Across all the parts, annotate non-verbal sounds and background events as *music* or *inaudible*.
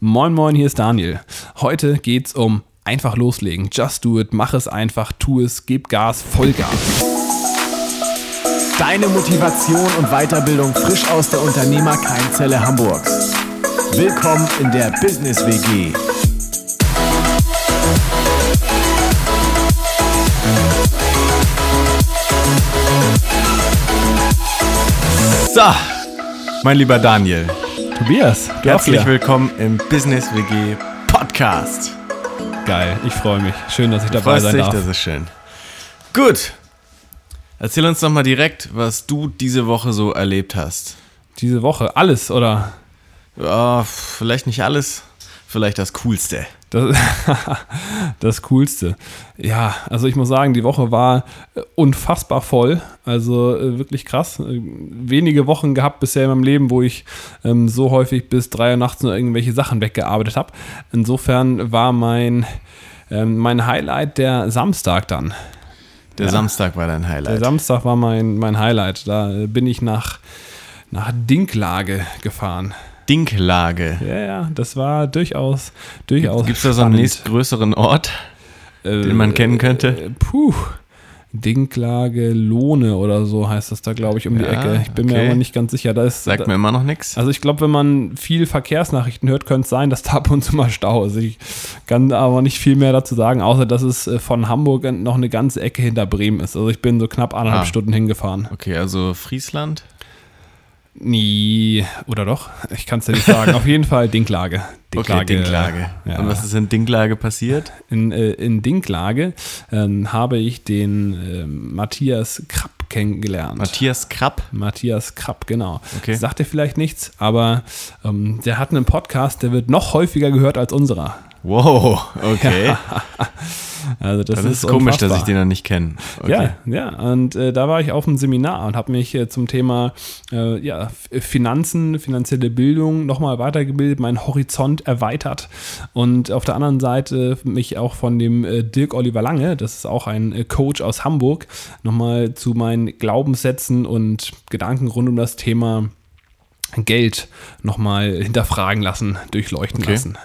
Moin Moin, hier ist Daniel. Heute geht's um einfach loslegen. Just do it, mach es einfach, tu es, gib Gas, Vollgas. Deine Motivation und Weiterbildung frisch aus der Unternehmerkeimzelle Hamburgs. Willkommen in der Business WG. So, mein lieber Daniel, Tobias, du herzlich willkommen im Business WG Podcast. Geil, ich freue mich. Schön, dass ich dabei Freust sein dich, darf. das ist schön. Gut, erzähl uns doch mal direkt, was du diese Woche so erlebt hast. Diese Woche alles, oder? Ja, vielleicht nicht alles, vielleicht das Coolste. Das, *laughs* das Coolste. Ja, also ich muss sagen, die Woche war äh, unfassbar voll. Also äh, wirklich krass. Äh, Wenige Wochen gehabt bisher in meinem Leben, wo ich ähm, so häufig bis drei Uhr nachts nur irgendwelche Sachen weggearbeitet habe. Insofern war mein, ähm, mein Highlight der Samstag dann. Der Ja. Samstag war dein Der Highlight. Samstag war mein, mein Highlight. Da bin ich nach, nach Dinklage gefahren. Dinklage. Ja, ja, das war durchaus, durchaus. Gibt es da so einen nächstgrößeren Ort, den man kennen könnte? Äh, puh. Dinklage Lohne oder so heißt das da, glaube ich, um die Ja, Ecke. Ich bin mir okay. aber nicht ganz sicher. Da ist, Sagt da, mir immer noch nichts. also ich glaube, wenn man viel Verkehrsnachrichten hört, könnte es sein, dass da ab und zu mal Stau ist. Ich kann aber nicht viel mehr dazu sagen, außer dass es äh, von Hamburg noch eine ganze Ecke hinter Bremen ist. Also ich bin so knapp anderthalb Ah. Stunden hingefahren. Okay, also Friesland. Nie, oder doch? Ich kann es dir nicht sagen. Auf jeden Fall Dinklage. *laughs* Okay, Dinklage. Ja. Und was ist in Dinklage passiert? In, äh, in Dinklage ähm, habe ich den ähm, Matthias Krapp kennengelernt. Matthias Krapp. Matthias Krapp, genau. Okay. Sagt dir vielleicht nichts, aber ähm, der hat einen Podcast, der wird noch häufiger gehört als unserer. Wow, okay. *laughs* Also das, Das, ist, ist komisch, dass ich den noch nicht kenne. Okay. Ja, ja, und äh, da war ich auf einem Seminar und habe mich äh, zum Thema äh, ja, Finanzen, finanzielle Bildung nochmal weitergebildet, meinen Horizont erweitert und auf der anderen Seite mich auch von dem äh, Dirk Oliver Lange, das ist auch ein äh, Coach aus Hamburg, nochmal zu meinen Glaubenssätzen und Gedanken rund um das Thema Geld nochmal hinterfragen lassen, durchleuchten Okay. lassen.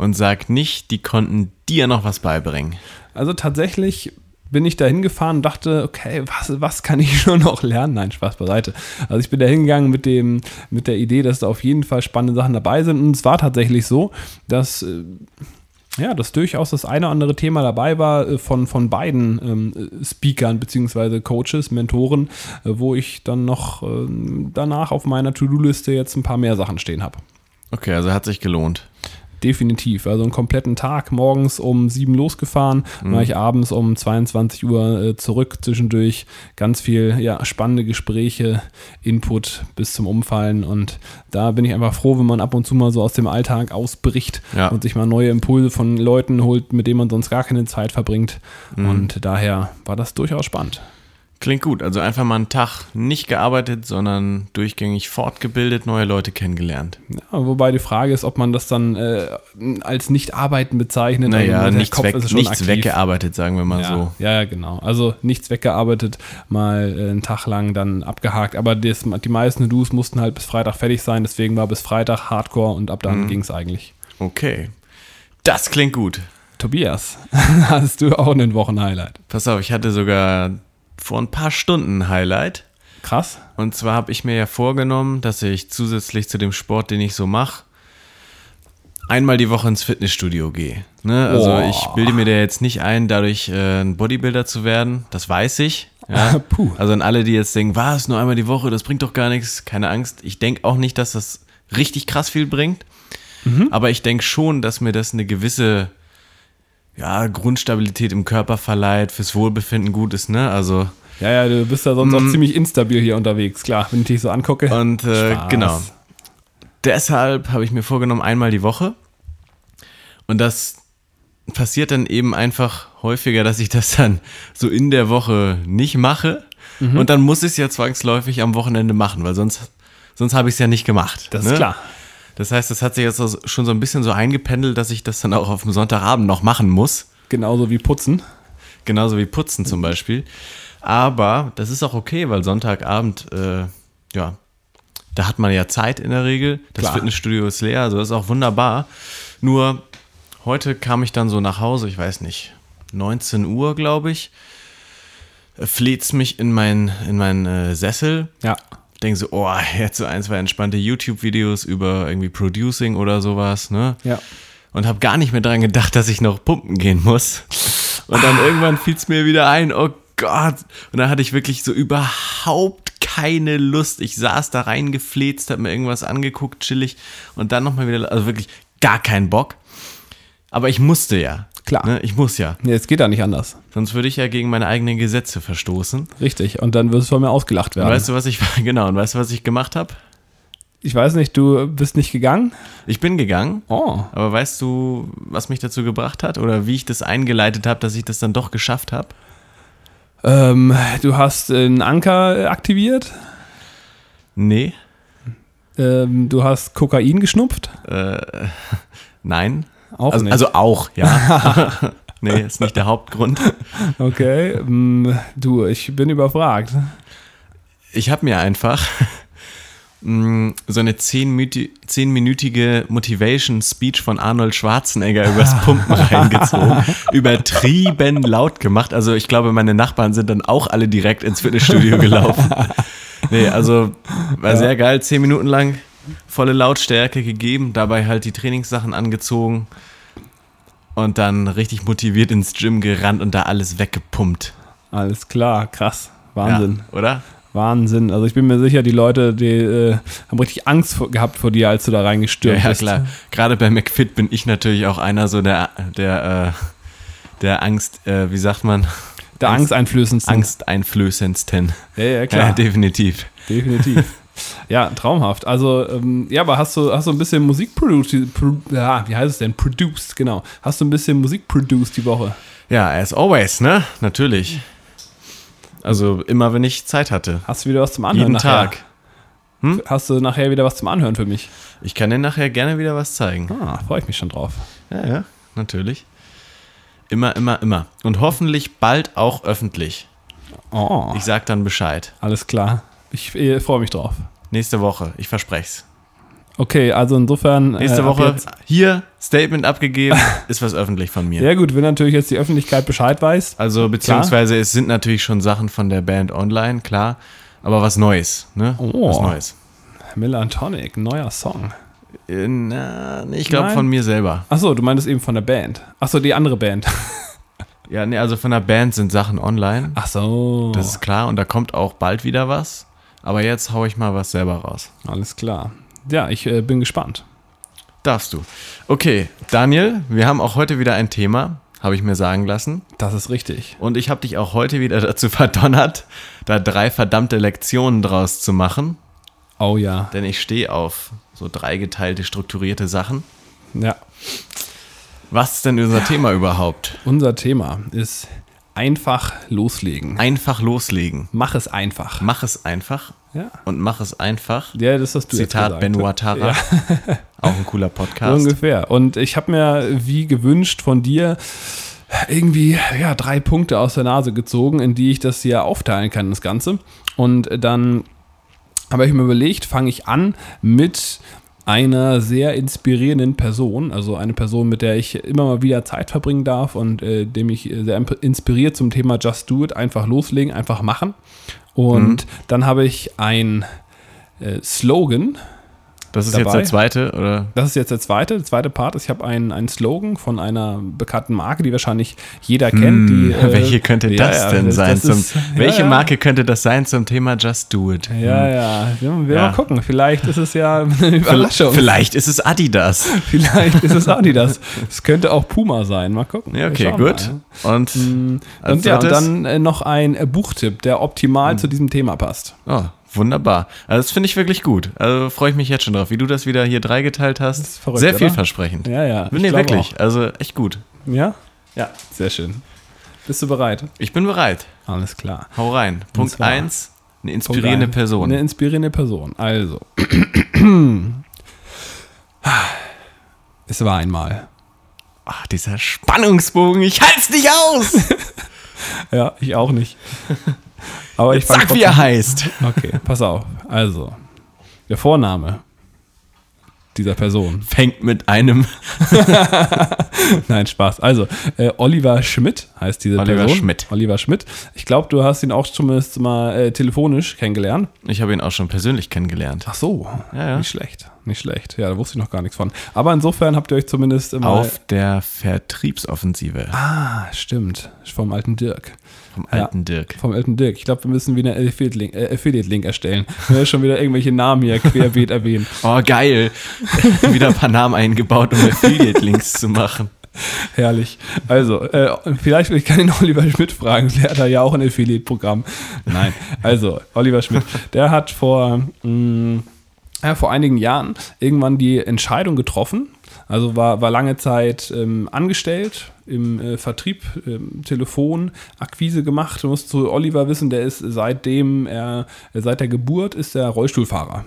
Und sag nicht, die konnten dir noch was beibringen. Also tatsächlich bin ich da hingefahren und dachte, okay, was, was kann ich *laughs* schon noch lernen? Nein, Spaß beiseite. Also ich bin da hingegangen mit, dem, mit der Idee, dass da auf jeden Fall spannende Sachen dabei sind. Und es war tatsächlich so, dass, äh, ja, dass durchaus das eine oder andere Thema dabei war äh, von, von beiden ähm, äh, Speakern beziehungsweise Coaches, Mentoren, äh, wo ich dann noch ähm, danach auf meiner To-Do-Liste jetzt ein paar mehr Sachen stehen habe. Okay, also hat sich gelohnt. Definitiv. Also einen kompletten Tag morgens um sieben losgefahren, dann war ich abends um 22 Uhr äh, zurück zwischendurch. Ganz viel ja, spannende Gespräche, Input bis zum Umfallen. Und da bin ich einfach froh, wenn man ab und zu mal so aus dem Alltag ausbricht Ja. und sich mal neue Impulse von Leuten holt, mit denen man sonst gar keine Zeit verbringt. Und daher war das durchaus spannend. Klingt gut. Also einfach mal einen Tag nicht gearbeitet, sondern durchgängig fortgebildet, neue Leute kennengelernt. Ja, wobei die Frage ist, ob man das dann äh, als Nicht-Arbeiten bezeichnet. Naja, Also nichts, Kopf weg, ist schon nichts aktiv. weggearbeitet, sagen wir mal Ja, so. ja, ja, genau. Also nichts weggearbeitet, mal äh, einen Tag lang dann abgehakt. Aber das, die meisten Do's mussten halt bis Freitag fertig sein, deswegen war bis Freitag Hardcore und ab Mhm. dann ging's eigentlich. Okay. Das klingt gut. Tobias, *laughs* hast du auch einen Wochenhighlight? Pass auf, ich hatte sogar vor ein paar Stunden ein Highlight. Krass. Und zwar habe ich mir ja vorgenommen, dass ich zusätzlich zu dem Sport, den ich so mache, einmal die Woche ins Fitnessstudio gehe. Ne? Also Boah. ich bilde mir da jetzt nicht ein, dadurch äh, ein Bodybuilder zu werden. Das weiß ich. Ja? Puh. Also an alle, die jetzt denken, was, nur einmal die Woche, das bringt doch gar nichts. Keine Angst. Ich denke auch nicht, dass das richtig krass viel bringt. Mhm. Aber ich denke schon, dass mir das eine gewisse ja, Grundstabilität im Körper verleiht, fürs Wohlbefinden gut ist. Ne? Also Ja, ja, du bist ja sonst auch ziemlich instabil hier unterwegs, klar, wenn ich dich so angucke. Und äh, genau. Deshalb habe ich mir vorgenommen, einmal die Woche. Und das passiert dann eben einfach häufiger, dass ich das dann so in der Woche nicht mache. Mhm. Und dann muss ich es ja zwangsläufig am Wochenende machen, weil sonst, sonst habe ich es ja nicht gemacht. Das ne? ist klar. Das heißt, das hat sich jetzt schon so ein bisschen so eingependelt, dass ich das dann auch auf dem Sonntagabend noch machen muss. Genauso wie Putzen. Genauso wie Putzen zum Beispiel. Aber das ist auch okay, weil Sonntagabend, äh, ja, Da hat man ja Zeit in der Regel. Das Klar. Fitnessstudio ist leer, also das ist auch wunderbar. Nur heute kam ich dann so nach Hause, ich weiß nicht, 19 Uhr, glaube ich. Fleht's mich in meinen in mein, äh, Sessel. Ja. Denke so, oh, jetzt so ein, zwei entspannte YouTube-Videos über irgendwie Producing oder sowas, ne? Ja. und habe gar nicht mehr dran gedacht, dass ich noch pumpen gehen muss. Und dann irgendwann fiel es mir wieder ein, oh Gott. Und dann hatte ich wirklich so überhaupt keine Lust. Ich saß da reingefläzt, habe mir irgendwas angeguckt, chillig und dann nochmal wieder, also wirklich gar keinen Bock. Aber ich musste ja. Klar. Ne? Ich muss ja. Nee, es geht da nicht anders. Sonst würde ich ja gegen meine eigenen Gesetze verstoßen. Richtig. Und dann wirst du von mir ausgelacht Und werden. weißt du, was ich, *laughs* genau, und weißt du, was ich gemacht habe? ich weiß nicht, du bist nicht gegangen? Ich bin gegangen. Oh. Aber weißt du, was mich dazu gebracht hat oder wie ich das eingeleitet habe, dass ich das dann doch geschafft habe? Ähm, du hast einen Anker aktiviert. Nee, Ähm, du hast Kokain geschnupft. *laughs* nein. Auch also, nicht. also auch, ja. *laughs* nee, ist nicht der Hauptgrund. Okay. Ähm, du, ich bin überfragt. Ich habe mir einfach mh, so eine zehnminüti- zehnminütige Motivation-Speech von Arnold Schwarzenegger übers Pumpen *laughs* reingezogen. Übertrieben laut gemacht. Also ich glaube, meine Nachbarn sind dann auch alle direkt ins Fitnessstudio gelaufen. Nee, also war sehr geil. Zehn Minuten lang volle Lautstärke gegeben, dabei halt die Trainingssachen angezogen und dann richtig motiviert ins Gym gerannt und da alles weggepumpt. Alles klar, krass. Wahnsinn. Ja, oder? Wahnsinn. Also ich bin mir sicher, die Leute, die äh, haben richtig Angst vor, gehabt vor dir, als du da Ja, reingestürmt ja bist. klar. Gerade bei McFit bin ich natürlich auch einer so der, der, äh, der Angst, äh, wie sagt man? Der Angsteinflößendsten. Angsteinflößendsten. Ja, ja, *laughs* Ja, klar. definitiv. Definitiv. Ja, traumhaft. Also, ähm, ja, aber hast du, hast du ein bisschen Musik produced, pro, ja, wie heißt es denn? Produced, genau. Hast du ein bisschen Musik produced die Woche? Ja, as always, ne? Natürlich. Also immer, wenn ich Zeit hatte. Hast du wieder was zum Anhören Jeden nachher? Tag. Hast du nachher wieder was zum Anhören für mich? Ich kann dir nachher gerne wieder was zeigen. Ah, freue ich mich schon drauf. Ja, ja, natürlich. Immer, immer, immer. Und hoffentlich bald auch öffentlich. Oh, Ich sag dann Bescheid. alles klar. Ich äh, freue mich drauf. Nächste Woche, ich versprech's. Okay, also insofern. Nächste äh, Woche hier, Statement abgegeben, *laughs* ist was öffentlich von mir. Ja, gut, wenn natürlich jetzt die Öffentlichkeit Bescheid weiß. Also beziehungsweise es sind natürlich schon Sachen von der Band online, klar, aber was Neues, ne? Oh. Was Neues. Melantonic, neuer Song. Äh, Na, ich glaube von mir selber. Achso, du meintest eben von der Band. Achso, die andere Band. Ja, nee, also von der Band sind Sachen online, Ach so. das ist klar und da kommt auch bald wieder was. Aber jetzt hau ich mal was selber raus. Alles klar. Ja, ich äh, bin gespannt. Darfst du. Okay, Daniel, wir haben auch heute wieder ein Thema, habe ich mir sagen lassen. Das ist richtig. Und ich habe dich auch heute wieder *laughs* dazu verdonnert, da drei verdammte Lektionen draus zu machen. Oh ja. Denn ich stehe auf so dreigeteilte, strukturierte Sachen. Ja. Was ist denn unser Thema überhaupt? Unser Thema ist einfach loslegen. Einfach loslegen. Mach es einfach. Mach es einfach Ja. und mach es einfach. Ja, das hast du jetzt Zitat gesagt. Benoit Tara. *laughs* Auch ein cooler Podcast. Ungefähr. Und ich habe mir, wie gewünscht von dir, irgendwie ja, drei Punkte aus der Nase gezogen, in die ich das hier aufteilen kann, das Ganze. Und dann habe ich mir überlegt, fange ich an mit einer sehr inspirierenden Person, also eine Person, mit der ich immer mal wieder Zeit verbringen darf und äh, dem ich sehr imp- inspiriert zum Thema Just Do It, einfach loslegen, einfach machen. Und dann habe ich ein äh, Slogan, Das ist dabei. jetzt der zweite, oder? das ist jetzt der zweite, der zweite Part. ist, Ich habe einen, einen Slogan von einer bekannten Marke, die wahrscheinlich jeder kennt. Die, *laughs* äh, Hm, Welche könnte das ja, denn das- sein? das zum, ist- ja, welche ja. Marke könnte das sein zum Thema Just Do It? Ja, ja. Wir, Ja. mal gucken. Vielleicht ist es ja eine *laughs* Vielleicht, Überraschung. vielleicht ist es Adidas. *laughs* Vielleicht ist es Adidas. Es könnte auch Puma sein. Mal gucken. Ja, okay, gut. mal. Und, als Und ja, und dann äh, noch ein Buchtipp, der optimal zu diesem Thema passt. Oh, wunderbar. Also das finde ich wirklich gut. Also freue ich mich jetzt schon drauf, wie du das wieder hier dreigeteilt hast. ist verrückt, Sehr oder? vielversprechend. Ja, ja. ich nee, wirklich. Also echt gut. Auch. Ja? Ja, sehr schön. Bist du bereit? Ich bin bereit. Alles klar. Hau rein. Punkt zwar- 1. Eine inspirierende ein. Person. Eine inspirierende Person. Also. es war einmal. Ach, dieser Spannungsbogen. Ich halt's nicht aus. *laughs* Ja, ich auch nicht. *laughs* Aber ich Sag, wie er heißt. Okay, pass auf. Also, Der Vorname dieser Person. Fängt mit einem *laughs* Nein, Spaß. Also, äh, Oliver Schmidt heißt diese Oliver Person. Schmidt. Oliver Schmidt. Ich glaube, du hast ihn auch zumindest mal äh, telefonisch kennengelernt. Ich habe ihn auch schon persönlich kennengelernt. Ach so, Ja, ja. nicht schlecht. Nicht schlecht. Ja, da wusste ich noch gar nichts von. Aber insofern habt ihr euch zumindest immer. Auf der Vertriebsoffensive Ah, stimmt. Vom alten Dirk. vom Ja. alten Dirk. Vom alten Dirk. Ich glaube, wir müssen wieder einen Affiliate-Link äh, Affiliate erstellen. Wir schon wieder irgendwelche Namen hier querbeet erwähnen. *laughs* Oh, geil. *laughs* Wieder ein paar Namen eingebaut, um Affiliate-Links zu machen. Herrlich. Also, äh, vielleicht ich kann den Oliver Schmidt fragen. Der hat da ja auch ein Affiliate-Programm. Nein. Also, Oliver Schmidt, der hat vor, mh, ja, vor einigen Jahren irgendwann die Entscheidung getroffen. Also war, war lange Zeit ähm, angestellt im äh, Vertrieb, ähm, Telefon, Akquise gemacht. Du musst zu Oliver wissen, der ist seitdem er, seit der Geburt ist er Rollstuhlfahrer.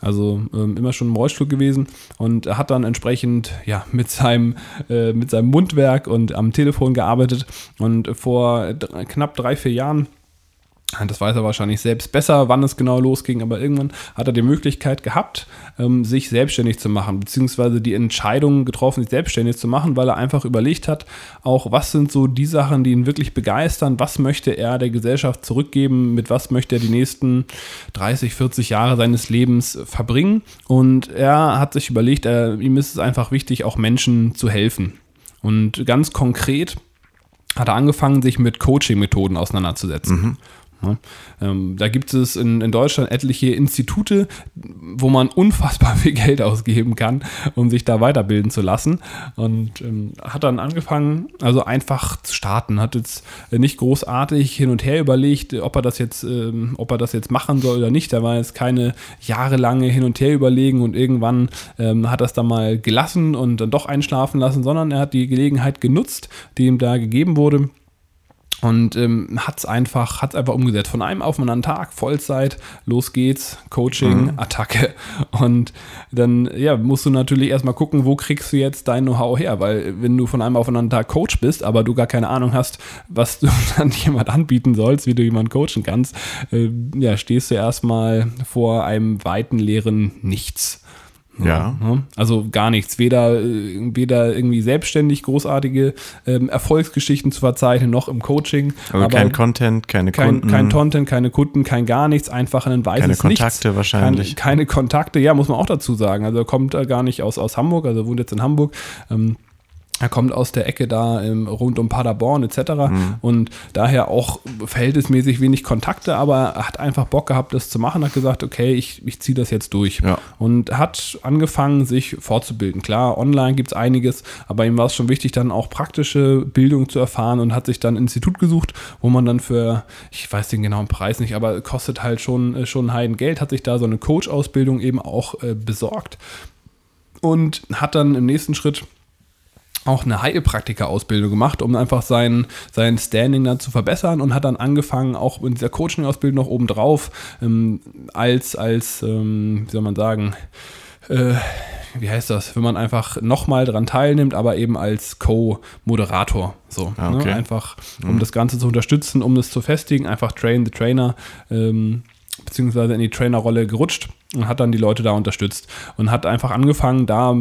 Also ähm, immer schon im Rollstuhl gewesen und hat dann entsprechend ja, mit, seinem, äh, mit seinem Mundwerk und am Telefon gearbeitet. Und vor knapp drei, vier Jahren das weiß er wahrscheinlich selbst besser, wann es genau losging, aber irgendwann hat er die Möglichkeit gehabt, ähm, sich selbstständig zu machen, beziehungsweise die Entscheidung getroffen, sich selbstständig zu machen, weil er einfach überlegt hat, auch was sind so die Sachen, die ihn wirklich begeistern, was möchte er der Gesellschaft zurückgeben, mit was möchte er die nächsten 30, 40 Jahre seines Lebens verbringen. Und er hat sich überlegt, er, ihm ist es einfach wichtig, auch Menschen zu helfen. Und ganz konkret hat er angefangen, sich mit Coaching-Methoden auseinanderzusetzen. Ähm, da gibt es in, in Deutschland etliche Institute, wo man unfassbar *laughs* viel Geld ausgeben kann, um sich da weiterbilden zu lassen. Und ähm, hat dann angefangen, also einfach zu starten, hat jetzt nicht großartig hin und her überlegt, ob er das jetzt, ähm, ob er das jetzt machen soll oder nicht. Da war jetzt keine jahrelange Hin und Her überlegen und irgendwann ähm, hat er es dann mal gelassen und dann doch einschlafen lassen, sondern er hat die Gelegenheit genutzt, die ihm da gegeben wurde und ähm, hat es einfach, hat's einfach umgesetzt. Von einem auf den anderen Tag, Vollzeit, los geht's, Coaching, Attacke. *laughs* Und dann ja, musst du natürlich erstmal gucken, wo kriegst du jetzt dein Know-how her, weil wenn du von einem auf den anderen Tag Coach bist, aber du gar keine Ahnung hast, was du *laughs* dann jemand anbieten sollst, wie du jemanden coachen kannst, äh, ja, stehst du erstmal vor einem weiten leeren Nichts. Ja. Also gar nichts. Weder, äh, weder irgendwie selbstständig großartige ähm, Erfolgsgeschichten zu verzeichnen, noch im Coaching. Also kein Content, keine kein, Kunden. kein Content, keine Kunden, kein gar nichts, einfach ein weißes Keine Kontakte Nichts. wahrscheinlich. Kein, keine Kontakte, ja, muss man auch dazu sagen. Also er kommt äh, gar nicht aus, aus Hamburg, also er wohnt jetzt in Hamburg. Ähm, er kommt aus der Ecke da ähm, rund um Paderborn etc. Mhm. Und daher auch verhältnismäßig wenig Kontakte, aber er hat einfach Bock gehabt, das zu machen, hat gesagt, okay, ich, ich ziehe das jetzt durch. Ja. Und hat angefangen, sich fortzubilden. Klar, online gibt es einiges, aber ihm war es schon wichtig, dann auch praktische Bildung zu erfahren und hat sich dann ein Institut gesucht, wo man dann für, ich weiß den genauen Preis nicht, aber kostet halt schon, äh, schon Heiden Geld, hat sich da so eine Coach-Ausbildung eben auch äh, besorgt und hat dann im nächsten Schritt auch eine Heilpraktiker-Ausbildung gemacht, um einfach sein, sein Standing dann zu verbessern und hat dann angefangen, auch in dieser Coaching-Ausbildung noch obendrauf, ähm, als, als ähm, wie soll man sagen, äh, wie heißt das, wenn man einfach nochmal dran teilnimmt, aber eben als Co-Moderator. So, Ah, okay. ne? einfach, um das Ganze zu unterstützen, um das zu festigen, einfach Train the Trainer, ähm, beziehungsweise in die Trainerrolle gerutscht und hat dann die Leute da unterstützt und hat einfach angefangen, da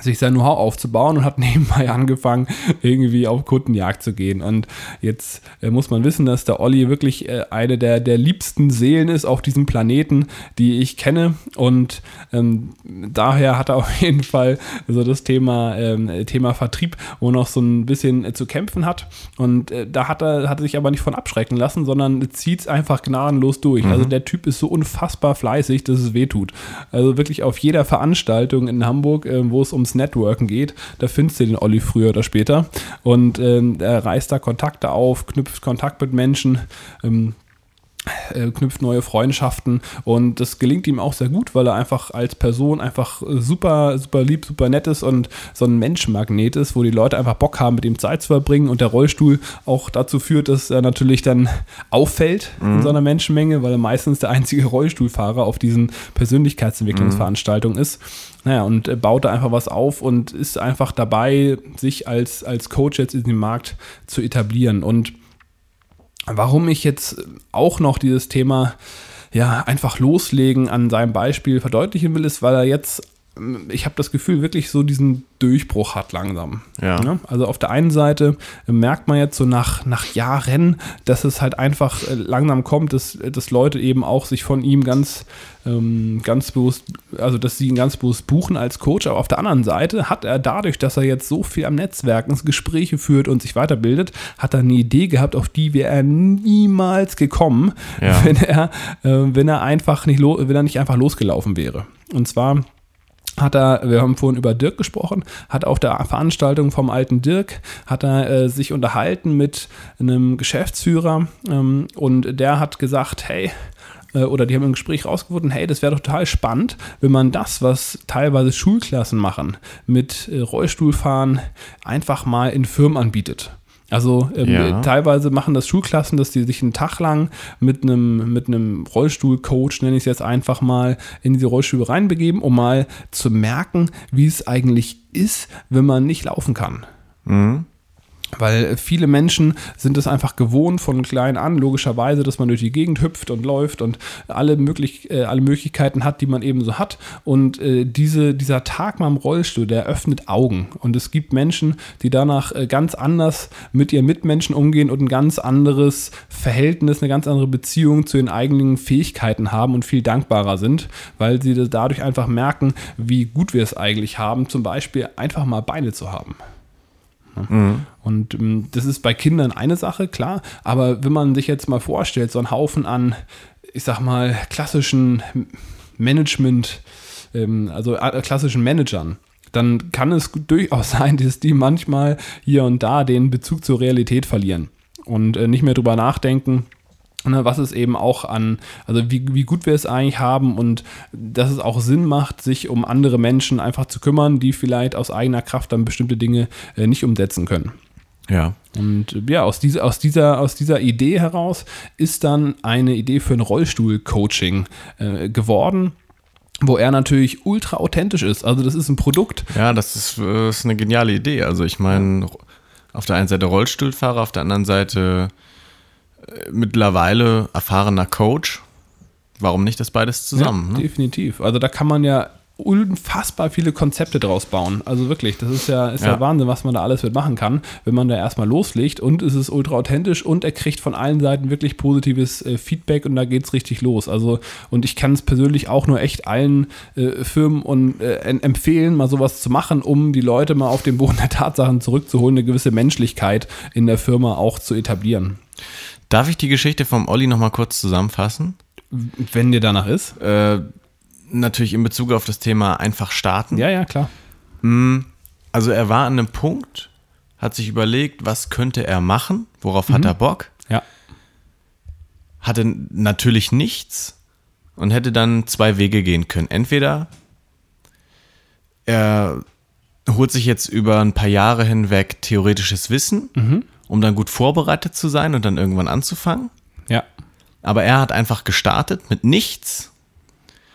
sich sein Know-how aufzubauen und hat *laughs* nebenbei angefangen, irgendwie auf Kundenjagd zu gehen. Und jetzt äh, muss man wissen, dass der Olli wirklich äh, eine der, der liebsten Seelen ist auf diesem Planeten, die ich kenne. Und ähm, daher hat er *laughs* auf jeden Fall so das Thema, ähm, Thema Vertrieb, wo noch so ein bisschen äh, zu kämpfen hat. Und äh, da hat er, hat er sich aber nicht von abschrecken lassen, sondern zieht es einfach gnadenlos durch. Also der Typ ist so unfassbar fleißig, dass es wehtut. Also wirklich auf jeder Veranstaltung in Hamburg, äh, wo es ums Networken geht, da findest du den Olli früher oder später. Und ähm, er reißt da Kontakte auf, knüpft Kontakt mit Menschen. Ähm, äh, knüpft neue Freundschaften und das gelingt ihm auch sehr gut, weil er einfach als Person einfach äh, super, super lieb, super nett ist und so ein Menschenmagnet ist, wo die Leute einfach Bock haben, mit ihm Zeit zu verbringen und der Rollstuhl auch dazu führt, dass er natürlich dann auffällt in so einer Menschenmenge, weil er meistens der einzige Rollstuhlfahrer auf diesen Persönlichkeitsentwicklungsveranstaltungen ist. Naja, und äh, baut da einfach was auf und ist einfach dabei, sich als, als Coach jetzt in den Markt zu etablieren und Warum ich jetzt auch noch dieses Thema ja einfach loslegen an seinem Beispiel verdeutlichen will, ist, weil er jetzt ich habe das Gefühl, wirklich so diesen Durchbruch hat langsam. Ja. Ne? Also auf der einen Seite merkt man jetzt so nach, nach Jahren, dass es halt einfach äh, langsam kommt, dass, dass Leute eben auch sich von ihm ganz, ähm, ganz bewusst, also dass sie ihn ganz bewusst buchen als Coach. Aber auf der anderen Seite hat er dadurch, dass er jetzt so viel am Netzwerken Gespräche führt und sich weiterbildet, hat er eine Idee gehabt, auf die wäre er niemals gekommen, Ja. *laughs* wenn er, äh, wenn er einfach nicht, wenn er nicht einfach losgelaufen wäre. Und zwar hat er, wir haben vorhin über Dirk gesprochen, hat auf der Veranstaltung vom alten Dirk, hat er äh, sich unterhalten mit einem Geschäftsführer ähm, und der hat gesagt, hey, äh, oder die haben im Gespräch rausgefunden, hey, das wäre total spannend, wenn man das, was teilweise Schulklassen machen, mit äh, Rollstuhlfahren einfach mal in Firmen anbietet. Also ähm, Ja. teilweise machen das Schulklassen, dass die sich einen Tag lang mit einem, mit einem Rollstuhlcoach, nenne ich es jetzt einfach mal, in diese Rollstühle reinbegeben, um mal zu merken, wie es eigentlich ist, wenn man nicht laufen kann. Weil viele Menschen sind es einfach gewohnt von klein an, logischerweise, dass man durch die Gegend hüpft und läuft und alle, möglich, äh, alle Möglichkeiten hat, die man eben so hat. Und äh, diese, dieser Tag mal im Rollstuhl, der öffnet Augen. Und es gibt Menschen, die danach äh, ganz anders mit ihren Mitmenschen umgehen und ein ganz anderes Verhältnis, eine ganz andere Beziehung zu den eigenen Fähigkeiten haben und viel dankbarer sind, weil sie dadurch einfach merken, wie gut wir es eigentlich haben, zum Beispiel einfach mal Beine zu haben. Und ähm, das ist bei Kindern eine Sache, klar, aber wenn man sich jetzt mal vorstellt, so ein Haufen an, ich sag mal, klassischen Management, ähm, also äh, klassischen Managern, dann kann es durchaus *laughs* sein, dass die manchmal hier und da den Bezug zur Realität verlieren und äh, nicht mehr drüber nachdenken, was es eben auch an, also wie, wie gut wir es eigentlich haben und dass es auch Sinn macht, sich um andere Menschen einfach zu kümmern, die vielleicht aus eigener Kraft dann bestimmte Dinge äh, nicht umsetzen können. Ja. Und äh, ja, aus dieser, aus, dieser, aus dieser Idee heraus ist dann eine Idee für ein Rollstuhl-Coaching äh, geworden, wo er natürlich ultra authentisch ist. Also das ist ein Produkt, Ja, das ist, äh, ist eine geniale Idee. Also ich meine, auf der einen Seite Rollstuhlfahrer, auf der anderen Seite mittlerweile erfahrener Coach. Warum nicht das beides zusammen? Ja, ne? definitiv. Also da kann man ja unfassbar viele Konzepte draus bauen. Also wirklich, das ist ja, ist ja. Ja. Wahnsinn, was man da alles mitmachen kann, wenn man da erstmal loslegt und es ist ultra authentisch und er kriegt von allen Seiten wirklich positives äh, Feedback und da geht's richtig los. Also und ich kann es persönlich auch nur echt allen äh, Firmen und äh, en- empfehlen, mal sowas zu machen, um die Leute mal auf den Boden der Tatsachen zurückzuholen, eine gewisse Menschlichkeit in der Firma auch zu etablieren. Darf ich die Geschichte vom Olli nochmal kurz zusammenfassen? Wenn dir danach ist. Äh, natürlich in Bezug auf das Thema einfach starten. Ja, ja, klar. Also er war an einem Punkt, hat sich überlegt, was könnte er machen, worauf hat er Bock, Ja. hatte natürlich nichts und hätte dann zwei Wege gehen können. Entweder er holt sich jetzt über ein paar Jahre hinweg theoretisches Wissen, um dann gut vorbereitet zu sein und dann irgendwann anzufangen. Ja. Aber er hat einfach gestartet mit nichts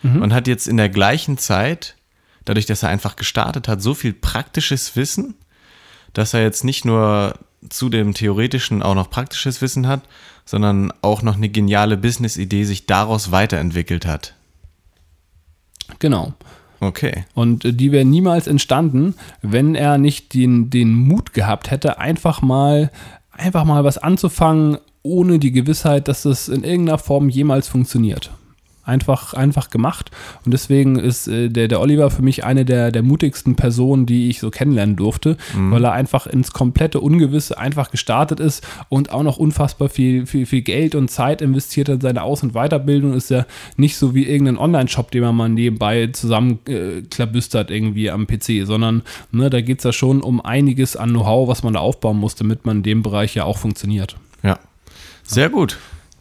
und hat jetzt in der gleichen Zeit, dadurch, dass er einfach gestartet hat, so viel praktisches Wissen, dass er jetzt nicht nur zu dem theoretischen auch noch praktisches Wissen hat, sondern auch noch eine geniale Business-Idee sich daraus weiterentwickelt hat. Genau. Okay. Und äh, die wäre niemals entstanden, wenn er nicht den, den Mut gehabt hätte, einfach mal, einfach mal was anzufangen, ohne die Gewissheit, dass das in irgendeiner Form jemals funktioniert. Einfach, einfach gemacht. Und deswegen ist äh, der, der Oliver für mich eine der, der mutigsten Personen, die ich so kennenlernen durfte, weil er einfach ins komplette Ungewisse einfach gestartet ist und auch noch unfassbar viel, viel, viel Geld und Zeit investiert hat in seine Aus- und Weiterbildung. Ist ja nicht so wie irgendein Online-Shop, den man mal nebenbei zusammenklabüstert äh, klabüstert irgendwie am PC, sondern ne, da geht es ja schon um einiges an Know-how, was man da aufbauen muss, damit man in dem Bereich ja auch funktioniert. Ja. Sehr gut.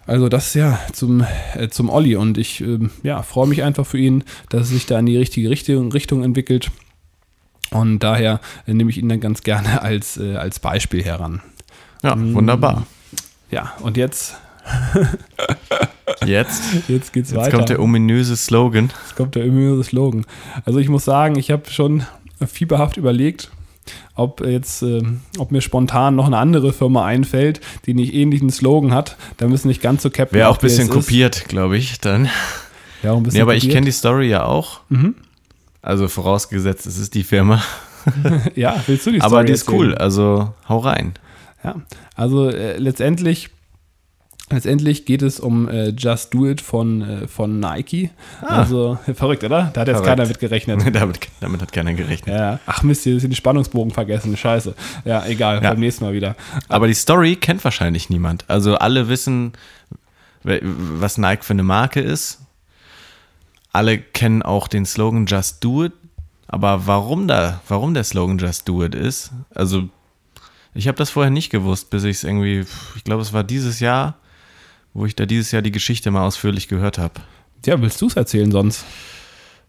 Also das ja zum, äh, zum Olli und ich ähm, ja, freue mich einfach für ihn, dass es sich da in die richtige Richtung, Richtung entwickelt und daher äh, nehme ich ihn dann ganz gerne *laughs* als, äh, als Beispiel heran. Ja, wunderbar. Ja, und jetzt, *laughs* Jetzt, jetzt geht's jetzt weiter. kommt der ominöse Slogan. Jetzt kommt der ominöse Slogan. Also ich muss sagen, ich habe schon fieberhaft überlegt, ob jetzt, äh, ob mir spontan noch eine andere Firma einfällt, die nicht ähnlichen Slogan hat. Da müssen nicht ganz so Captain Wäre auch ein bisschen kopiert, glaube ich, dann. Ja, ein bisschen Nee, aber ich kenne die Story ja auch. Also vorausgesetzt, es ist die Firma. *laughs* Ja, willst du die aber Story die ist erzählen? cool, also hau rein. Ja, also äh, letztendlich, letztendlich geht es um äh, Just Do It von, äh, von Nike. Also *laughs* verrückt, oder? Da hat jetzt Ah. Verrückt. keiner mit gerechnet. *laughs* damit, damit hat keiner gerechnet. Ja, ach Mist, hier ist den Spannungsbogen vergessen. Scheiße. Ja, egal, Ja. beim nächsten Mal wieder. Aber die Story kennt wahrscheinlich niemand. Also alle wissen, was Nike für eine Marke ist. Alle kennen auch den Slogan Just Do It. Aber warum da, warum der Slogan Just Do It ist, also ich habe das vorher nicht gewusst, bis ich es irgendwie, ich glaube, es war dieses Jahr, wo ich da dieses Jahr die Geschichte mal ausführlich gehört habe. Ja, willst du es erzählen sonst?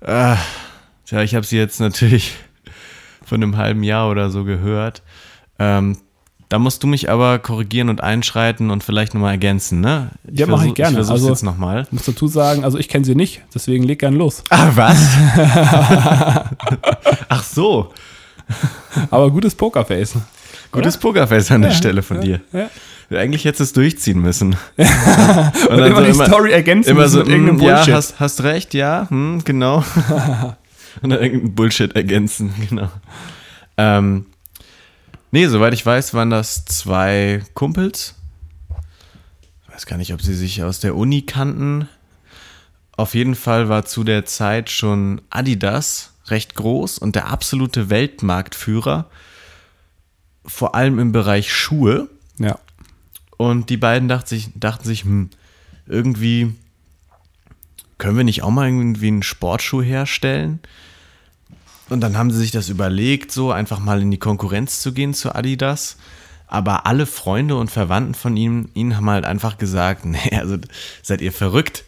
Ah, tja, ich habe sie jetzt natürlich *laughs* von einem halben Jahr oder so gehört. Ähm, da musst du mich aber korrigieren und einschreiten und vielleicht nochmal ergänzen, ne? Ja, mach ich gerne. Ich versuch's Also- jetzt nochmal. Ich muss dazu sagen, also ich kenne sie nicht, deswegen leg gern los. Ah, was? *laughs* Ach so. Aber gutes Pokerface. Gutes Pokerface an der Stelle von dir. Ja. Eigentlich hättest du es durchziehen müssen. und *laughs* Und dann immer so die Story ergänzen Immer so, mit irgendeinem ja, Bullshit. hast, hast recht, ja, hm, genau. *laughs* Und dann irgendeinen Bullshit ergänzen, *laughs* genau. Ähm, nee, soweit ich weiß, waren das zwei Kumpels. Ich weiß gar nicht, ob sie sich aus der Uni kannten. Auf jeden Fall war zu der Zeit schon Adidas recht groß und der absolute Weltmarktführer, vor allem im Bereich Schuhe. Ja. Und die beiden dachten sich, dachten sich hm, irgendwie können wir nicht auch mal irgendwie einen Sportschuh herstellen? Und dann haben sie sich das überlegt, so einfach mal in die Konkurrenz zu gehen zu Adidas. Aber alle Freunde und Verwandten von ihnen, ihnen haben halt einfach gesagt, *laughs* nee, also seid ihr verrückt.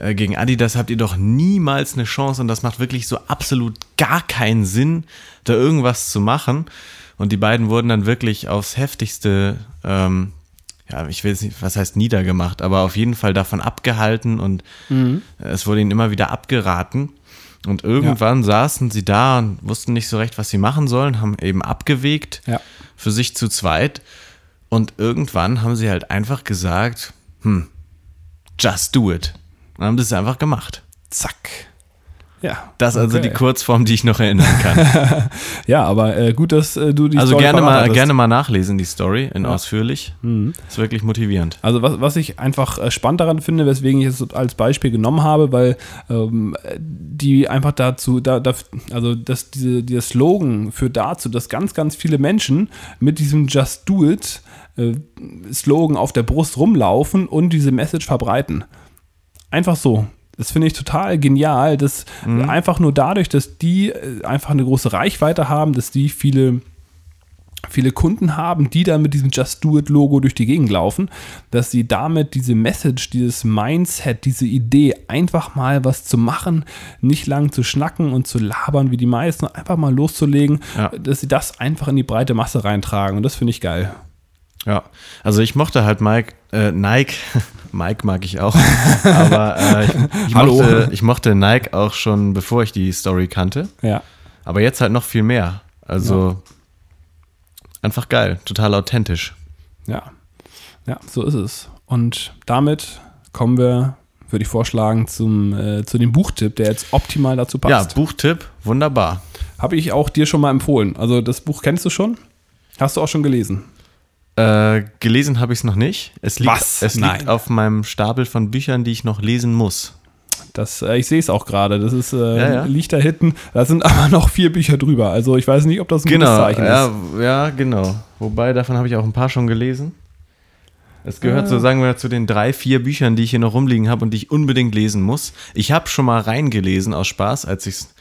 Äh, Gegen Adidas habt ihr doch niemals eine Chance und das macht wirklich so absolut gar keinen Sinn, da irgendwas zu machen. Und die beiden wurden dann wirklich aufs heftigste, ähm, ja, ich will jetzt nicht, was heißt niedergemacht, aber auf jeden Fall davon abgehalten und äh, es wurde ihnen immer wieder abgeraten. Und irgendwann saßen sie da und wussten nicht so recht, was sie machen sollen, haben eben abgewegt Ja. für sich zu zweit. Und irgendwann haben sie halt einfach gesagt, hm, just do it. Und haben das einfach gemacht. Zack. Ja. Das ist also Okay. die Kurzform, die ich noch erinnern kann. *laughs* Ja, aber äh, gut, dass äh, du die also Story gerne mal, gerne mal nachlesen, die Story, in ausführlich. Ist wirklich motivierend. Also was, was ich einfach äh, spannend daran finde, weswegen ich es als Beispiel genommen habe, weil ähm, die einfach dazu, da, da, also dass diese, dieser Slogan führt dazu, dass ganz, ganz viele Menschen mit diesem Just Do It äh, Slogan auf der Brust rumlaufen und diese Message verbreiten. Einfach so. Das finde ich total genial, dass einfach nur dadurch, dass die äh, einfach eine große Reichweite haben, dass die viele viele Kunden haben, die dann mit diesem Just Do It Logo durch die Gegend laufen, dass sie damit diese Message, dieses Mindset, diese Idee, einfach mal was zu machen, nicht lang zu schnacken und zu labern wie die meisten, einfach mal loszulegen, Ja. dass sie das einfach in die breite Masse reintragen und das finde ich geil. Ja, also ich mochte halt Mike, äh, Nike, *laughs* Mike mag ich auch, *laughs* aber äh, ich, ich, Hallo. mochte, ich mochte Nike auch schon, bevor ich die Story kannte, Ja. aber jetzt halt noch viel mehr. Also einfach geil, total authentisch. Ja. Ja, so ist es. Und damit kommen wir, würde ich vorschlagen, zum, äh, zu dem Buchtipp, der jetzt optimal dazu Ja, passt. Buchtipp, wunderbar. Habe ich auch dir schon mal empfohlen. Also das Buch kennst du schon? Hast du auch schon gelesen? Äh, gelesen habe ich es noch nicht. Es liegt, Was? Es liegt Nein. auf meinem Stapel von Büchern, die ich noch lesen muss. Das, äh, ich sehe es auch gerade. Das ist, äh, Ja, ja. liegt da hinten. Da sind *laughs* aber noch vier Bücher drüber. Also ich weiß nicht, ob das ein gutes Genau, Zeichen ja, ist. ja, genau. Wobei, davon habe ich auch ein paar schon gelesen. Es gehört so, sagen wir, zu den drei, vier Büchern, die ich hier noch rumliegen habe und die ich unbedingt lesen muss. Ich habe schon mal reingelesen aus Spaß, als ich es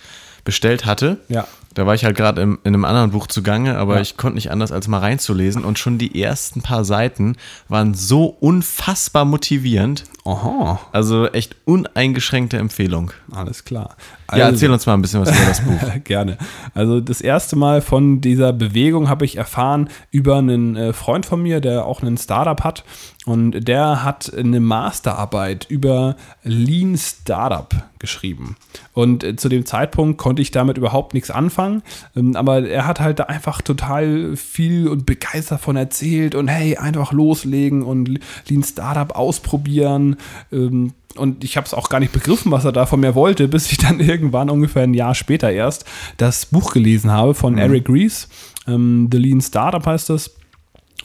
bestellt hatte. Ja. Da war ich halt gerade in einem anderen Buch zugange, aber Ja. ich konnte nicht anders, als mal reinzulesen. Und schon die ersten paar Seiten waren so unfassbar motivierend. Aha, Also echt uneingeschränkte Empfehlung. alles klar. Ja, Also- erzähl uns mal ein bisschen was über das Buch. *laughs* Gerne. Also das erste Mal von dieser Bewegung habe ich erfahren über einen äh, Freund von mir, der auch einen Startup hat. Und der hat eine Masterarbeit über Lean Startup geschrieben. Und äh, zu dem Zeitpunkt konnte ich damit überhaupt nichts anfangen. Ähm, aber er hat halt da einfach total viel und begeistert davon erzählt und hey, einfach loslegen und Lean Startup ausprobieren. Ähm, und ich habe es auch gar nicht begriffen, was er da von mir wollte, bis ich dann *laughs* irgendwann ungefähr ein Jahr später erst das Buch gelesen habe von mhm. Eric Rees. Ähm, The Lean Startup heißt das.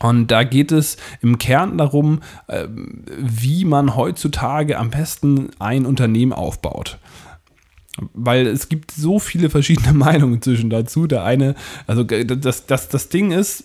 Und da geht es im Kern darum, ähm, wie man heutzutage am besten ein Unternehmen aufbaut. Weil es gibt so viele verschiedene *laughs* Meinungen zwischen dazu. Der eine, also das, das, das Ding ist,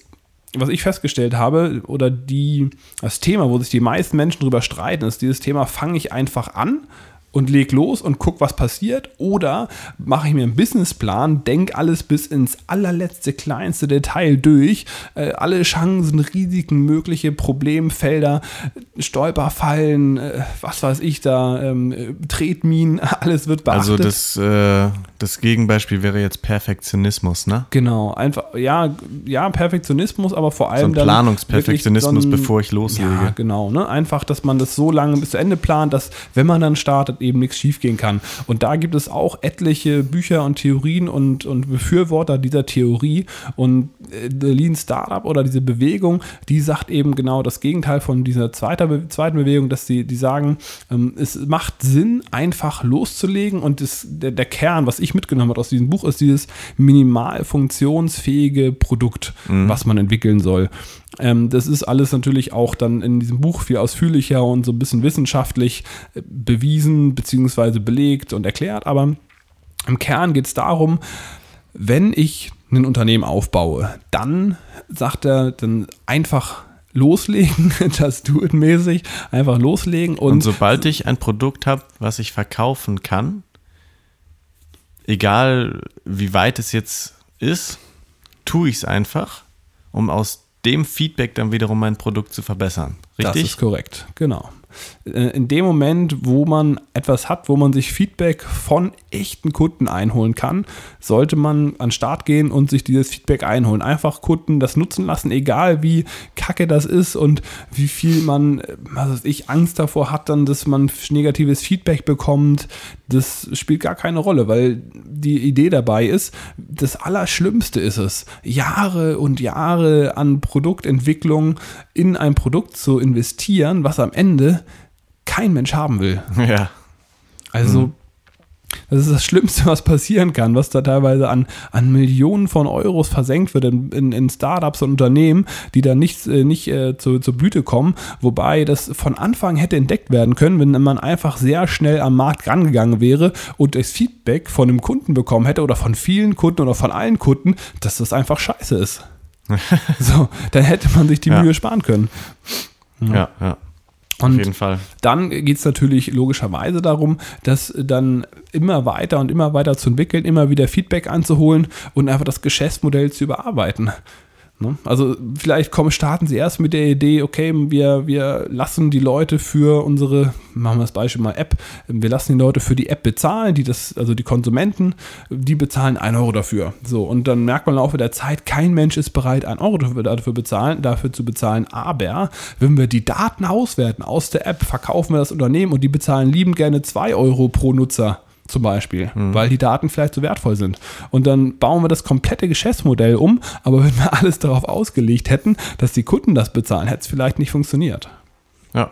was ich festgestellt habe, oder die, das Thema, wo sich die meisten Menschen drüber streiten, ist dieses Thema, fange ich einfach an und leg los und guck, was passiert. Oder mache ich mir einen Businessplan, denk alles bis ins allerletzte kleinste Detail durch, äh, alle Chancen, Risiken, mögliche Problemfelder, Stolperfallen, äh, was weiß ich da, ähm, Tretminen, *laughs* alles wird beachtet. Also das, äh, das Gegenbeispiel wäre jetzt Perfektionismus, ne? Genau, einfach, ja, ja, Perfektionismus, aber vor allem so ein Planungsperfektionismus, so bevor ich loslege. Ja, genau, ne? Einfach, dass man das so lange bis zu Ende plant, dass wenn man dann startet, eben nichts schiefgehen kann. Und da gibt es auch etliche Bücher und Theorien und, und Befürworter dieser Theorie. Und äh, The Lean Startup oder diese Bewegung, die sagt eben genau das Gegenteil von dieser zweiter, zweiten Bewegung, dass sie die sagen, ähm, es macht Sinn, einfach loszulegen. Und das, der, der Kern, was ich mitgenommen habe aus diesem Buch, ist dieses minimal funktionsfähige Produkt, mhm. was man entwickeln soll. Ähm, das ist alles natürlich auch dann in diesem Buch viel ausführlicher und so ein bisschen wissenschaftlich äh, bewiesen bzw. belegt und erklärt. Aber im Kern geht es darum, wenn ich ein Unternehmen aufbaue, dann sagt er, dann einfach loslegen, *laughs* das tut mäßig, einfach loslegen. Und, und sobald ich ein Produkt habe, was ich verkaufen kann, egal wie weit es jetzt ist, tue ich es einfach, um aus dem Feedback dann wiederum mein Produkt zu verbessern. Richtig? Das ist korrekt, genau. Äh, in dem Moment, wo man etwas hat, wo man sich Feedback von echten Kunden einholen kann, sollte man an den Start gehen und sich dieses Feedback einholen. Einfach Kunden das nutzen lassen, egal wie kacke das ist und wie viel man, was weiß ich, Angst davor hat, dann, dass man negatives Feedback bekommt. Das spielt gar keine Rolle, weil die Idee dabei ist, das Allerschlimmste ist es, Jahre und Jahre an Produktentwicklung in ein Produkt zu investieren, was am Ende kein Mensch haben will. Ja. Also, mhm. das ist das Schlimmste, was passieren kann, was da teilweise an, an Millionen von Euros versenkt wird in, in, in Startups und Unternehmen, die dann nicht, äh, nicht äh, zu, zur Blüte kommen. Wobei das von Anfang hätte entdeckt werden können, wenn man einfach sehr schnell am Markt rangegangen wäre und das Feedback von einem Kunden bekommen hätte oder von vielen Kunden oder von allen Kunden, dass das einfach scheiße ist. *laughs* so, dann hätte man sich die ja. Mühe sparen können. Ja, ja. ja. Und Auf jeden Fall. Dann geht es natürlich logischerweise darum, das dann immer weiter und immer weiter zu entwickeln, immer wieder Feedback anzuholen und einfach das Geschäftsmodell zu überarbeiten. Ne? Also vielleicht kommen, starten sie erst mit der Idee, okay, wir, wir lassen die Leute für unsere, machen wir das Beispiel mal App, wir lassen die Leute für die App bezahlen, die das, also die Konsumenten, die bezahlen 1 Euro dafür. So, und dann merkt man im Laufe der Zeit, kein Mensch ist bereit, 1 Euro dafür, dafür, bezahlen, dafür zu bezahlen. Aber wenn wir die Daten auswerten aus der App, verkaufen wir das Unternehmen und die bezahlen liebend gerne 2 Euro pro Nutzer zum Beispiel, mhm. weil die Daten vielleicht so wertvoll sind. Und dann bauen wir das komplette Geschäftsmodell um, aber wenn wir alles darauf ausgelegt hätten, dass die Kunden das bezahlen, hätte es vielleicht nicht funktioniert. Ja.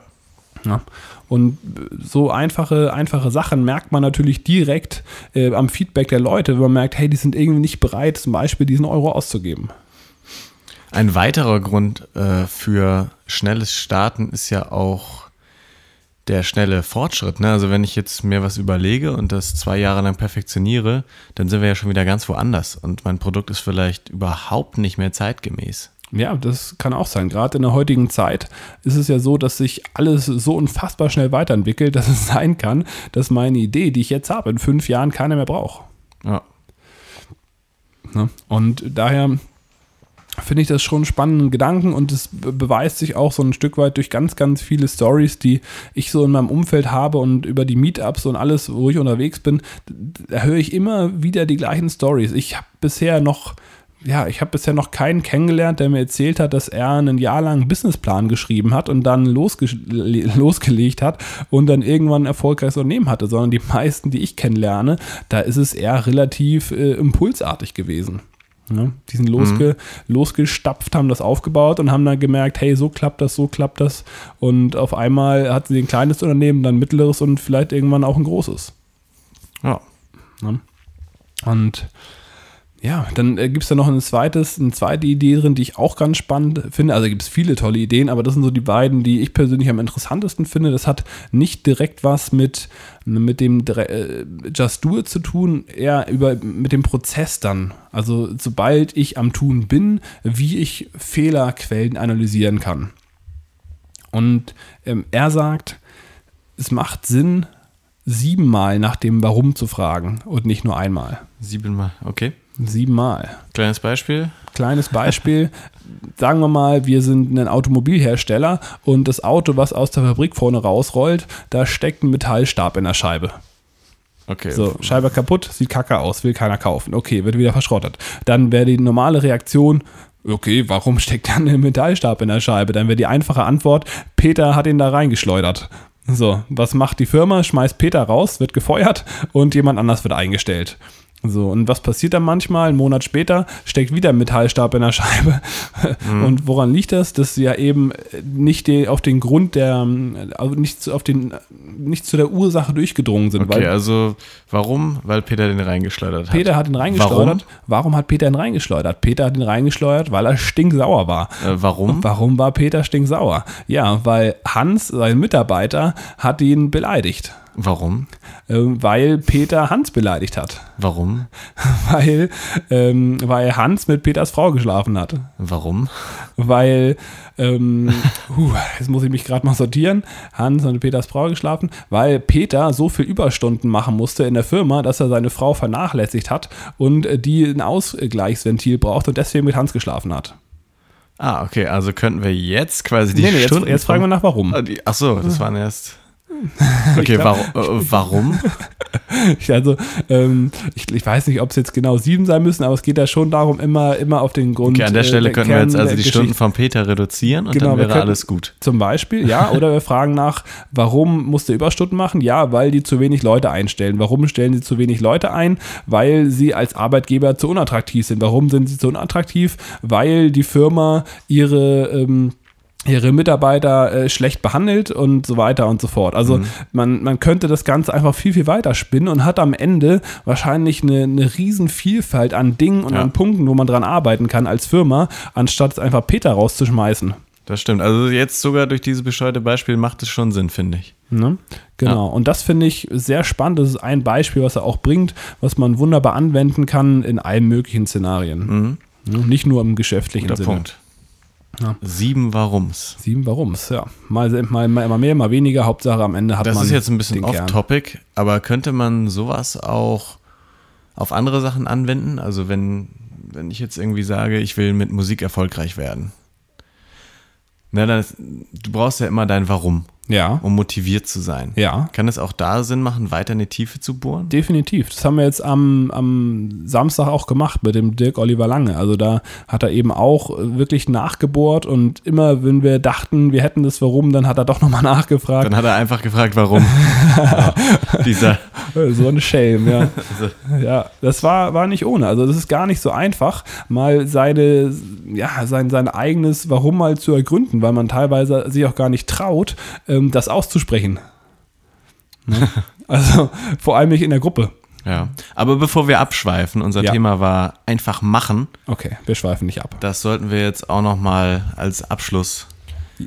ja. Und so einfache, einfache Sachen merkt man natürlich direkt äh, am Feedback der Leute, wenn man merkt, hey, die sind irgendwie nicht bereit, zum Beispiel diesen Euro auszugeben. Ein weiterer Grund äh, für schnelles Starten ist ja auch der schnelle Fortschritt. Ne? Also wenn ich jetzt mir was überlege und das zwei Jahre lang perfektioniere, dann sind wir ja schon wieder ganz woanders und mein Produkt ist vielleicht überhaupt nicht mehr zeitgemäß. Ja, das kann auch sein. Gerade in der heutigen Zeit ist es ja so, dass sich alles so unfassbar schnell weiterentwickelt, *laughs* dass es sein kann, dass meine Idee, die ich jetzt habe, in fünf Jahren keiner mehr braucht. Ja. Ne? Und daher finde ich das schon einen spannenden Gedanken und es beweist sich auch so ein Stück weit durch ganz, ganz viele Stories, die ich so in meinem Umfeld habe und über die Meetups und alles, wo ich unterwegs bin, da höre ich immer wieder die gleichen Stories. Ich habe bisher noch ja, ich habe bisher noch keinen kennengelernt, der mir erzählt hat, dass er einen Jahr lang einen Businessplan geschrieben hat und dann losge losgelegt hat und dann irgendwann ein erfolgreiches Unternehmen hatte, sondern die meisten, die ich kennenlerne, da ist es eher relativ äh, impulsartig gewesen. Ne? Die sind losge mhm. losgestapft, haben das aufgebaut und haben dann gemerkt, hey, so klappt das, so klappt das. Und auf einmal hat sie ein kleines Unternehmen, dann ein mittleres und vielleicht irgendwann auch ein großes. Ja. Ne? Und ja, dann äh, gibt es da noch ein zweites, eine zweite Idee drin, die ich auch ganz spannend finde. Also gibt es viele tolle Ideen, aber das sind so die beiden, die ich persönlich am interessantesten finde. Das hat nicht direkt was mit, mit dem äh, Just Do It zu tun, eher über, mit dem Prozess dann. Also sobald ich am Tun bin, wie ich Fehlerquellen analysieren kann. Und ähm, er sagt, es macht Sinn, siebenmal nach dem Warum zu fragen und nicht nur einmal. Siebenmal, okay. Siebenmal. Kleines Beispiel. Kleines Beispiel. *laughs* Sagen wir mal, wir sind ein Automobilhersteller und das Auto, was aus der Fabrik vorne rausrollt, da steckt ein Metallstab in der Scheibe. Okay. So, Scheibe kaputt, sieht kacke aus, will keiner kaufen. Okay, wird wieder verschrottet. Dann wäre die normale Reaktion, okay, warum steckt dann ein Metallstab in der Scheibe? Dann wäre die einfache Antwort, Peter hat ihn da reingeschleudert. So, was macht die Firma? Schmeißt Peter raus, wird gefeuert und jemand anders wird eingestellt. So, und was passiert dann manchmal? Einen Monat später steckt wieder ein Metallstab in der Scheibe. Mhm. Und woran liegt das? Dass sie ja eben nicht die, auf den Grund der, also nicht, auf den, nicht zu der Ursache durchgedrungen sind. Okay, also warum? Weil Peter den reingeschleudert hat. Peter hat ihn reingeschleudert. Warum? warum hat Peter ihn reingeschleudert? Peter hat ihn reingeschleudert, weil er stinksauer war. Äh, warum? Und warum war Peter stinksauer? Ja, weil Hans, sein Mitarbeiter, hat ihn beleidigt. Warum? Ähm, weil Peter Hans beleidigt hat. Warum? *laughs* Weil, ähm, weil Hans mit Peters Frau geschlafen hat. Warum? Weil, ähm, *laughs* huh, jetzt muss ich mich gerade mal sortieren. Hans und Peters Frau geschlafen, weil Peter so viel Überstunden machen musste in der Firma, dass er seine Frau vernachlässigt hat und die ein Ausgleichsventil braucht und deswegen mit Hans geschlafen hat. Ah, okay, also könnten wir jetzt quasi die nee, nee, Stunden. Jetzt, jetzt fragen wir nach, warum. Ah, Ach so, das waren erst. Okay, glaub, warum? Äh, warum? *laughs* also, ähm, ich, ich, weiß nicht, ob es jetzt genau sieben sein müssen, aber es geht ja schon darum, immer, immer auf den Grund. Okay, an der Stelle äh, können Kern wir jetzt also die Stunden von Peter reduzieren und genau, dann wäre alles gut. Zum Beispiel, ja, oder wir fragen nach, warum muss der Überstunden machen? Ja, weil die zu wenig Leute einstellen. Warum stellen sie zu wenig Leute ein? Weil sie als Arbeitgeber zu unattraktiv sind. Warum sind sie zu unattraktiv? Weil die Firma ihre ähm, ihre Mitarbeiter äh, schlecht behandelt und so weiter und so fort. Also mhm. man, man könnte das Ganze einfach viel, viel weiter spinnen und hat am Ende wahrscheinlich eine, eine riesen Vielfalt an Dingen und ja. an Punkten, wo man dran arbeiten kann als Firma, anstatt einfach Peter rauszuschmeißen. Das stimmt. Also jetzt sogar durch dieses bescheuerte Beispiel macht es schon Sinn, finde ich. Ne? Genau. Ja. Und das finde ich sehr spannend. Das ist ein Beispiel, was er auch bringt, was man wunderbar anwenden kann in allen möglichen Szenarien. Mhm. Nicht nur im geschäftlichen Guter Sinne. Punkt. Ja. Sieben Warums. Sieben Warums, ja. Mal, mal, mal mehr, mal weniger. Hauptsache am Ende hat das man. Das ist jetzt ein bisschen off-topic, aber könnte man sowas auch auf andere Sachen anwenden? Also, wenn, wenn ich jetzt irgendwie sage, ich will mit Musik erfolgreich werden. Na, dann ist, du brauchst ja immer dein Warum ja. um motiviert zu sein. Ja. Kann es auch da Sinn machen, weiter in die Tiefe zu bohren? Definitiv. Das haben wir jetzt am, am Samstag auch gemacht mit dem Dirk Oliver Lange. Also da hat er eben auch wirklich nachgebohrt und immer, wenn wir dachten, wir hätten das Warum, dann hat er doch nochmal *laughs* nachgefragt. Dann hat er einfach gefragt, warum. *laughs* ja, dieser. *laughs* So ein Shame, ja. Also. Ja, das war, war nicht ohne. Also das ist gar nicht so einfach, mal seine, ja, sein, sein eigenes Warum mal zu ergründen, weil man teilweise sich auch gar nicht traut, ähm, das auszusprechen. Ne? *laughs* also vor allem nicht in der Gruppe. Ja, aber bevor wir abschweifen, unser ja. Thema war einfach machen. Okay, wir schweifen nicht ab. Das sollten wir jetzt auch noch mal als Abschluss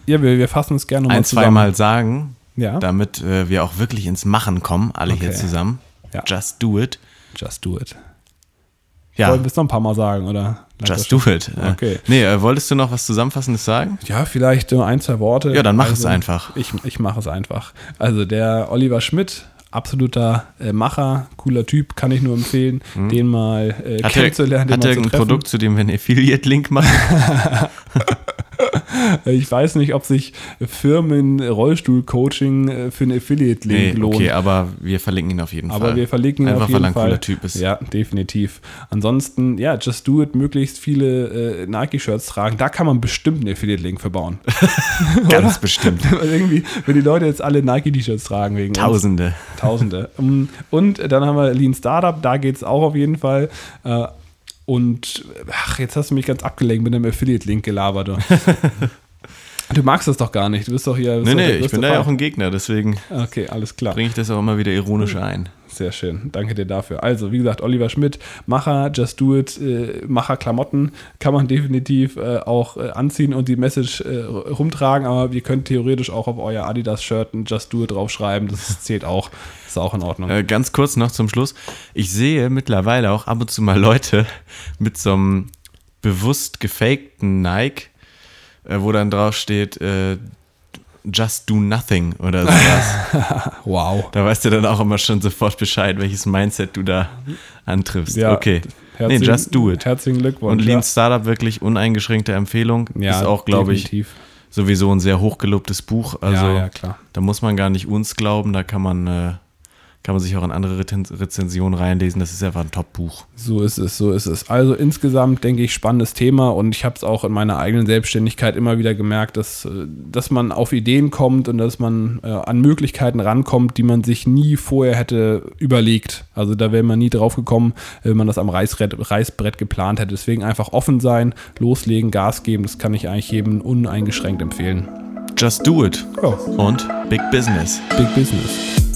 ja, wir, wir fassen uns gerne noch ein, zweimal sagen, ja. damit äh, wir auch wirklich ins Machen kommen, alle okay. hier zusammen. Ja. Just do it. Just do it. Ja. Wollen wir es noch ein paar Mal sagen, oder? Just do it. Okay. Nee, äh, wolltest du noch was Zusammenfassendes sagen? Ja, vielleicht nur ein, zwei Worte. Ja, dann mach also, es einfach. Ich, ich mache es einfach. Also der Oliver Schmidt, absoluter äh, Macher, cooler Typ, kann ich nur empfehlen, mhm. den mal äh, hat kennenzulernen. Er, hat er irgendein Produkt, zu dem wir einen Affiliate-Link machen? *laughs* Ich weiß nicht, ob sich Firmen Rollstuhl-Coaching äh, für einen Affiliate-Link Nee, lohnt. okay, aber wir verlinken ihn auf jeden Fall. Aber wir verlinken ihn Einfach auf jeden weil ein Fall. cooler Typ ist. Ja, definitiv. Ansonsten, ja, Just Do It, möglichst viele äh, Nike-Shirts tragen. Da kann man bestimmt einen Affiliate-Link verbauen. *laughs* Ganz bestimmt. *laughs* Irgendwie, wenn die Leute jetzt alle Nike-T-Shirts tragen wegen uns. Tausende. Tausende. Um, Und dann haben wir Lean Startup, da geht es auch auf jeden Fall. Äh, Und ach, jetzt hast du mich ganz abgelenkt mit einem Affiliate-Link gelabert. *laughs* Du. magst das doch gar nicht. Du bist doch hier. bist Nee, nee, ich bin da ja auch ein Gegner, deswegen Okay, alles klar. bringe ich das auch immer wieder ironisch ein. Sehr schön. Danke dir dafür. Also, wie gesagt, Oliver Schmidt, Macher, Just Do It, äh, Macher Klamotten kann man definitiv äh, auch äh, anziehen und die Message äh, rumtragen, aber ihr könnt theoretisch auch auf euer Adidas-Shirt ein Just Do It draufschreiben. Das zählt auch. Ist auch in Ordnung. Äh, ganz kurz noch zum Schluss. Ich sehe mittlerweile auch ab und zu mal Leute *laughs* mit so einem bewusst gefakten Nike, wo dann drauf steht, äh, Just do nothing oder sowas. *laughs* Wow. da weißt du dann auch immer schon sofort Bescheid, welches Mindset du da antriffst. Ja, okay. Nee, herzlichen- just do it. Herzlichen Glückwunsch. Und Lean ja. Startup wirklich uneingeschränkte Empfehlung. Ja, ist auch, glaube ich, sowieso ein sehr hochgelobtes Buch. Also ja, ja, klar. da muss man gar nicht uns glauben, da kann man, äh, kann man sich auch in andere Rezensionen reinlesen. Das ist einfach ein Top-Buch. So ist es, so ist es. Also insgesamt denke ich spannendes Thema und ich habe es auch in meiner eigenen Selbstständigkeit immer wieder gemerkt, dass, äh, dass man auf Ideen kommt und dass man äh, an Möglichkeiten rankommt, die man sich nie vorher hätte überlegt. Also da wäre man nie drauf gekommen, wenn man das am Reißbrett, Reißbrett geplant hätte. Deswegen einfach offen sein, loslegen, Gas geben. Das kann ich eigentlich jedem uneingeschränkt empfehlen. Just do it. Ja, Und Big Business. Big Business.